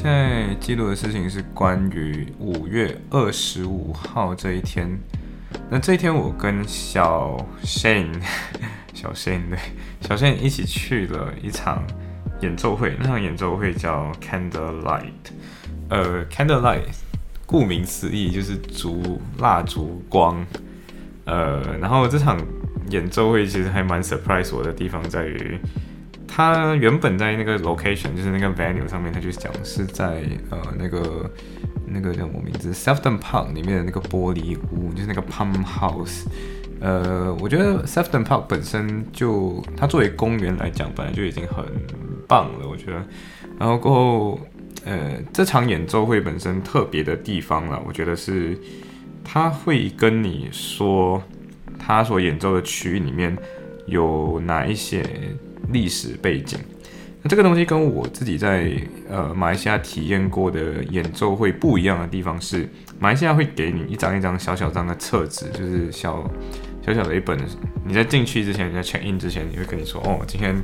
现在记录的事情是关于五月二十五号这一天。那这一天，我跟小 Shane、小 Shane 对小 Shane 一起去了一场演奏会。那场演奏会叫 Candlelight。呃，Candlelight 顾名思义就是烛蜡烛光。呃，然后这场演奏会其实还蛮 surprise 我的地方在于。他原本在那个 location，就是那个 venue 上面，他就讲是在呃那个那个叫什么名字 s e f t o n Park 里面的那个玻璃屋，就是那个 Palm House。呃，我觉得 s e f t o n Park 本身就它作为公园来讲，本来就已经很棒了，我觉得。然后过后，呃，这场演奏会本身特别的地方了，我觉得是他会跟你说他所演奏的曲里面有哪一些。历史背景，那这个东西跟我自己在呃马来西亚体验过的演奏会不一样的地方是，马来西亚会给你一张一张小小张的册子，就是小小小的一本。你在进去之前，你在 check in 之前，你会跟你说，哦，今天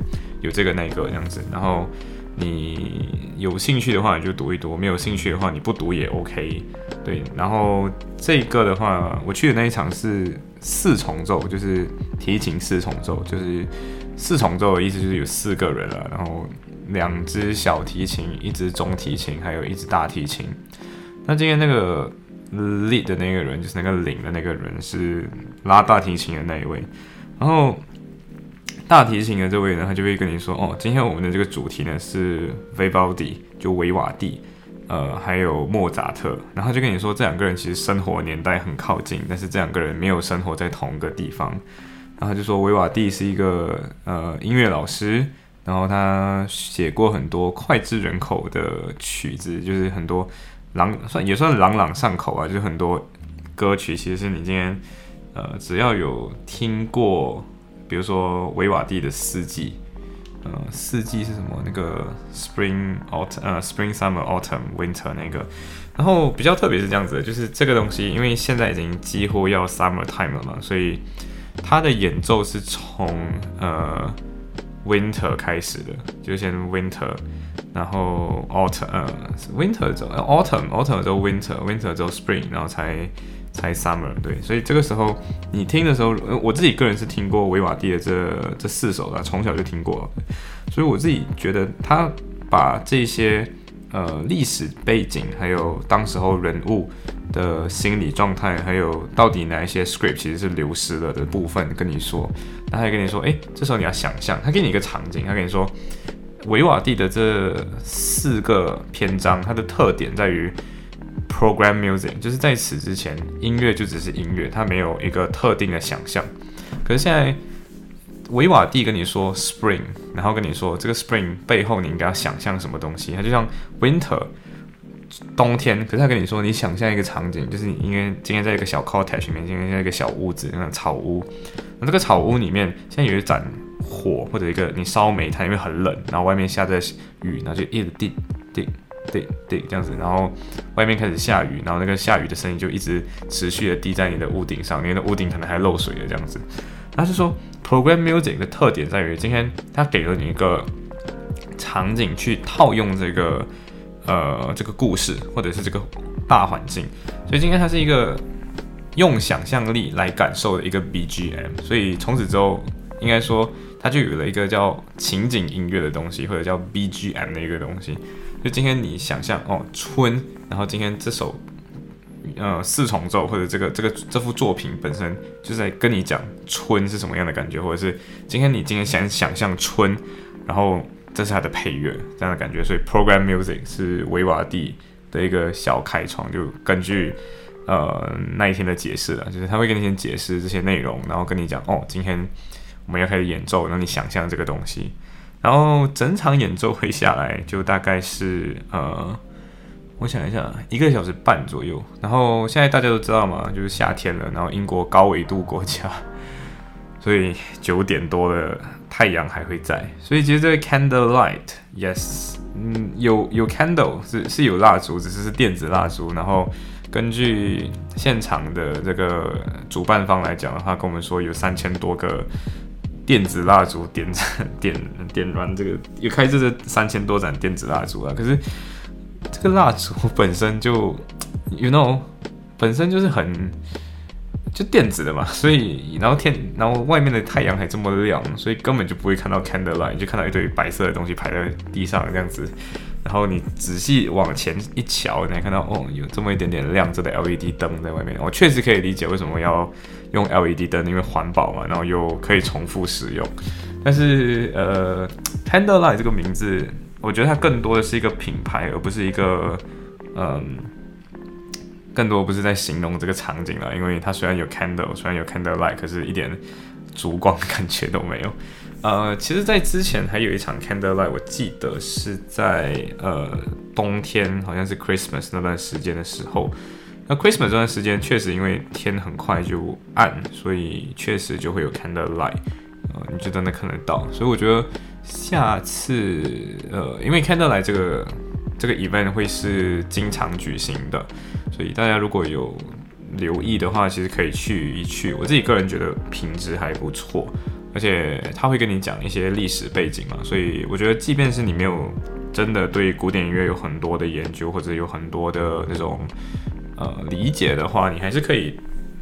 有这个那个这样子。然后你有兴趣的话，你就读一读；没有兴趣的话，你不读也 OK。对，然后这个的话，我去的那一场是四重奏，就是提琴四重奏，就是。四重奏的意思就是有四个人了，然后两只小提琴，一只中提琴，还有一只大提琴。那今天那个 lead 的那个人，就是那个领的那个人，是拉大提琴的那一位。然后大提琴的这位呢，他就会跟你说：“哦，今天我们的这个主题呢是维瓦蒂，就维瓦蒂，呃，还有莫扎特。”然后就跟你说，这两个人其实生活年代很靠近，但是这两个人没有生活在同一个地方。然后就说维瓦蒂是一个呃音乐老师，然后他写过很多脍炙人口的曲子，就是很多朗算也算朗朗上口啊，就是很多歌曲其实是你今天呃只要有听过，比如说维瓦蒂的四季，呃四季是什么？那个 spring autumn 呃 spring summer autumn winter 那个，然后比较特别是这样子的，就是这个东西，因为现在已经几乎要 summer time 了嘛，所以。他的演奏是从呃 winter 开始的，就先 winter，然后 autumn，呃 winter 之后 autumn，autumn 之后 winter，winter 之后 spring，然后才才 summer，对，所以这个时候你听的时候，我自己个人是听过维瓦蒂的这这四首的，从小就听过，所以我自己觉得他把这些。呃，历史背景，还有当时候人物的心理状态，还有到底哪一些 script 其实是流失了的部分，跟你说，他还跟你说，哎，这时候你要想象，他给你一个场景，他跟你说，维瓦蒂的这四个篇章，它的特点在于 program music，就是在此之前，音乐就只是音乐，它没有一个特定的想象，可是现在。维瓦蒂跟你说 spring，然后跟你说这个 spring 背后你应该要想象什么东西？它就像 winter 冬天，可是他跟你说你想象一个场景，就是你应该今天在一个小 cottage 里面，今天在一个小屋子，那种草屋。那这个草屋里面现在有一盏火，或者一个你烧煤炭，因为很冷，然后外面下着雨，然后就一直滴滴滴滴这样子，然后外面开始下雨，然后那个下雨的声音就一直持续的滴在你的屋顶上，你的屋顶可能还漏水了这样子。他是说，program music 的特点在于，今天他给了你一个场景去套用这个呃这个故事或者是这个大环境，所以今天它是一个用想象力来感受的一个 BGM，所以从此之后应该说它就有了一个叫情景音乐的东西，或者叫 BGM 的一个东西。就今天你想象哦春，然后今天这首。呃，四重奏或者这个这个这幅作品本身就在跟你讲春是什么样的感觉，或者是今天你今天想想象春，然后这是它的配乐这样的感觉，所以 program music 是维瓦蒂的一个小开创，就根据呃那一天的解释了，就是他会跟你先解释这些内容，然后跟你讲哦，今天我们要开始演奏，让你想象这个东西，然后整场演奏会下来就大概是呃。我想一下，一个小时半左右。然后现在大家都知道嘛，就是夏天了，然后英国高纬度国家，所以九点多的太阳还会在。所以其实这个 candle light，yes，嗯，有有 candle 是是有蜡烛，只是是电子蜡烛。然后根据现场的这个主办方来讲的话，跟我们说有三千多个电子蜡烛点 点点燃这个，有开这这三千多盏电子蜡烛啊。可是这个蜡烛本身就，you know，本身就是很就电子的嘛，所以然后天，然后外面的太阳还这么亮，所以根本就不会看到 candle light，就看到一堆白色的东西排在地上这样子。然后你仔细往前一瞧，你还看到哦，有这么一点点亮着的 LED 灯在外面。我确实可以理解为什么要用 LED 灯，因为环保嘛，然后又可以重复使用。但是呃，candle light 这个名字。我觉得它更多的是一个品牌，而不是一个，嗯，更多不是在形容这个场景了。因为它虽然有 candle，虽然有 candle light，可是一点烛光感觉都没有。呃，其实，在之前还有一场 candle light，我记得是在呃冬天，好像是 Christmas 那段时间的时候。那 Christmas 这段时间确实因为天很快就暗，所以确实就会有 candle light，呃，你就真的看得到。所以我觉得。下次，呃，因为 candle light 这个这个 event 会是经常举行的，所以大家如果有留意的话，其实可以去一去。我自己个人觉得品质还不错，而且他会跟你讲一些历史背景嘛，所以我觉得即便是你没有真的对古典音乐有很多的研究，或者有很多的那种呃理解的话，你还是可以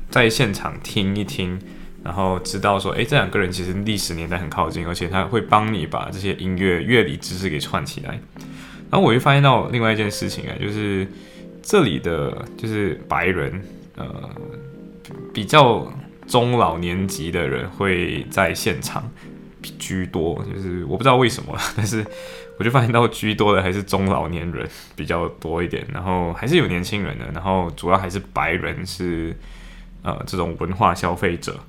在现场听一听。然后知道说，哎，这两个人其实历史年代很靠近，而且他会帮你把这些音乐乐理知识给串起来。然后我又发现到另外一件事情啊，就是这里的就是白人，呃，比较中老年级的人会在现场居多，就是我不知道为什么，但是我就发现到居多的还是中老年人比较多一点，然后还是有年轻人的，然后主要还是白人是呃这种文化消费者。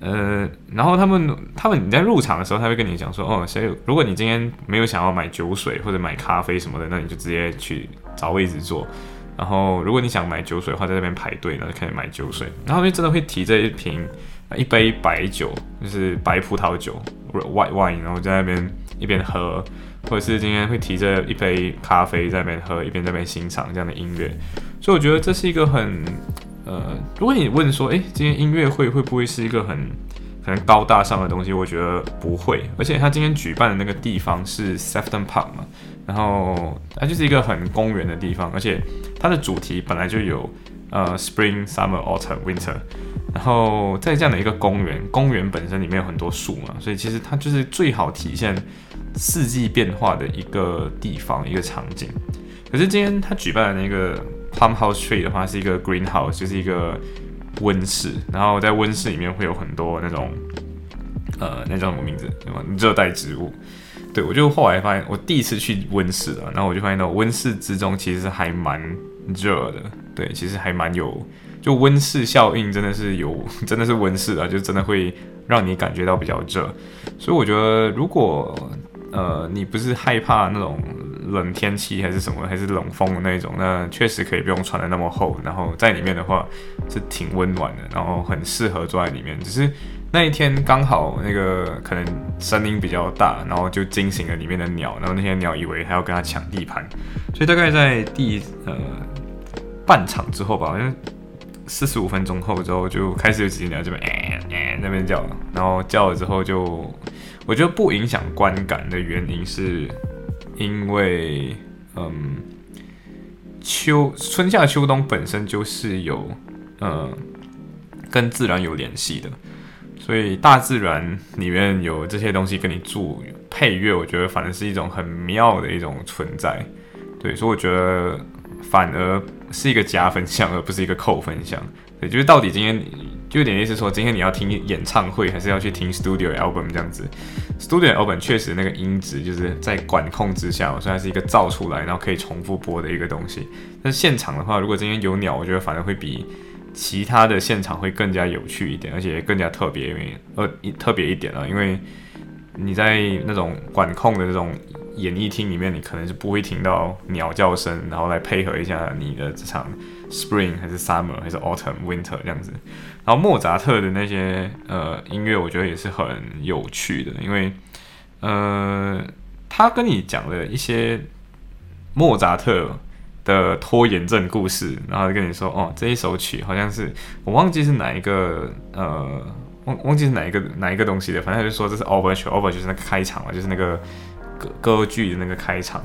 呃，然后他们他们你在入场的时候，他会跟你讲说，哦，所以如果你今天没有想要买酒水或者买咖啡什么的，那你就直接去找位置坐。然后如果你想买酒水的话，在那边排队，然后开始买酒水。然后就真的会提着一瓶一杯白酒，就是白葡萄酒 （white wine），然后在那边一边喝，或者是今天会提着一杯咖啡在那边喝，一边在那边欣赏这样的音乐。所以我觉得这是一个很。呃，如果你问说，哎，今天音乐会会不会是一个很可能高大上的东西？我觉得不会。而且他今天举办的那个地方是 Sefton Park 嘛，然后它就是一个很公园的地方，而且它的主题本来就有呃 Spring、Summer、Autumn、Winter，然后在这样的一个公园，公园本身里面有很多树嘛，所以其实它就是最好体现四季变化的一个地方、一个场景。可是今天他举办的那个。Palm House Tree 的话是一个 greenhouse，就是一个温室，然后在温室里面会有很多那种，呃，那叫什么名字？什么热带植物？对我就后来发现，我第一次去温室了，然后我就发现到温室之中其实还蛮热的，对，其实还蛮有，就温室效应真的是有，真的是温室啊，就真的会让你感觉到比较热，所以我觉得如果呃你不是害怕那种。冷天气还是什么，还是冷风的那种，那确实可以不用穿的那么厚。然后在里面的话是挺温暖的，然后很适合坐在里面。只是那一天刚好那个可能声音比较大，然后就惊醒了里面的鸟。然后那些鸟以为还要跟它抢地盘，所以大概在第呃半场之后吧，好像四十五分钟后之后就开始有几只鸟这边诶诶那边叫。然后叫了之后就我觉得不影响观感的原因是。因为，嗯，秋春夏秋冬本身就是有，嗯，跟自然有联系的，所以大自然里面有这些东西跟你做配乐，我觉得反而是一种很妙的一种存在。对，所以我觉得反而是一个加分项，而不是一个扣分项。对，就是到底今天。就有点意思说，今天你要听演唱会，还是要去听 studio album 这样子？studio album 确实那个音质就是在管控之下，虽然是一个造出来然后可以重复播的一个东西。但现场的话，如果今天有鸟，我觉得反而会比其他的现场会更加有趣一点，而且更加特别，因为呃特别一点啊，因为你在那种管控的这种演艺厅里面，你可能是不会听到鸟叫声，然后来配合一下你的这场 spring 还是 summer 还是 autumn winter 这样子。然后莫扎特的那些呃音乐，我觉得也是很有趣的，因为呃他跟你讲了一些莫扎特的拖延症故事，然后跟你说哦这一首曲好像是我忘记是哪一个呃忘忘记是哪一个哪一个东西的，反正他就说这是 overture，over 就是那个开场嘛，就是那个。歌歌剧的那个开场，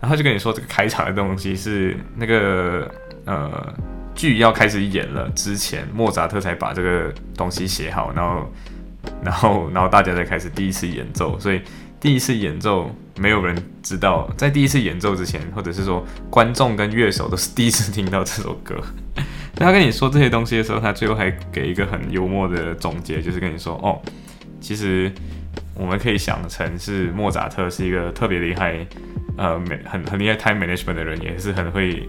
然后就跟你说这个开场的东西是那个呃剧要开始演了之前，莫扎特才把这个东西写好，然后然后然后大家才开始第一次演奏，所以第一次演奏没有人知道，在第一次演奏之前，或者是说观众跟乐手都是第一次听到这首歌。他跟你说这些东西的时候，他最后还给一个很幽默的总结，就是跟你说哦，其实。我们可以想成是莫扎特是一个特别厉害，呃，美很很厉害 time management 的人，也是很会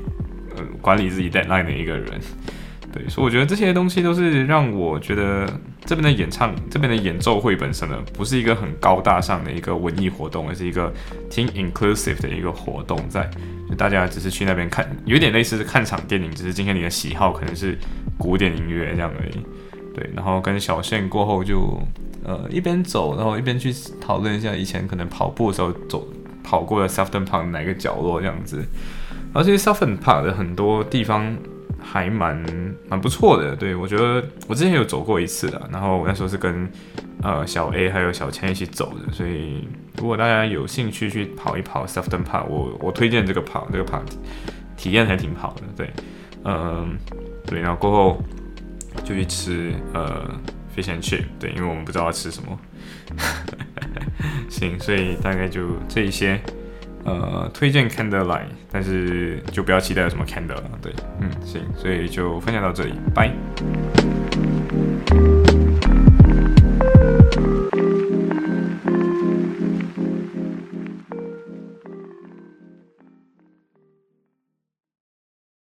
呃管理自己 deadline 的一个人。对，所以我觉得这些东西都是让我觉得这边的演唱，这边的演奏会本身呢，不是一个很高大上的一个文艺活动，而是一个挺 inclusive 的一个活动，在就大家只是去那边看，有点类似看场电影，只是今天你的喜好可能是古典音乐这样而已。对，然后跟小倩过后就。呃，一边走，然后一边去讨论一下以前可能跑步的时候走跑过的 Southern Park 哪个角落这样子。而且 Southern Park 的很多地方还蛮蛮不错的，对我觉得我之前有走过一次的，然后我那时候是跟呃小 A 还有小千一起走的，所以如果大家有兴趣去跑一跑 Southern Park，我我推荐这个跑这个跑体验还挺好的，对，嗯，对，然后过后就去吃呃。fish and chip，对，因为我们不知道要吃什么。行，所以大概就这一些，呃，推荐 Candlelight，但是就不要期待有什么 Candle 了，对，嗯，行，所以就分享到这里，拜。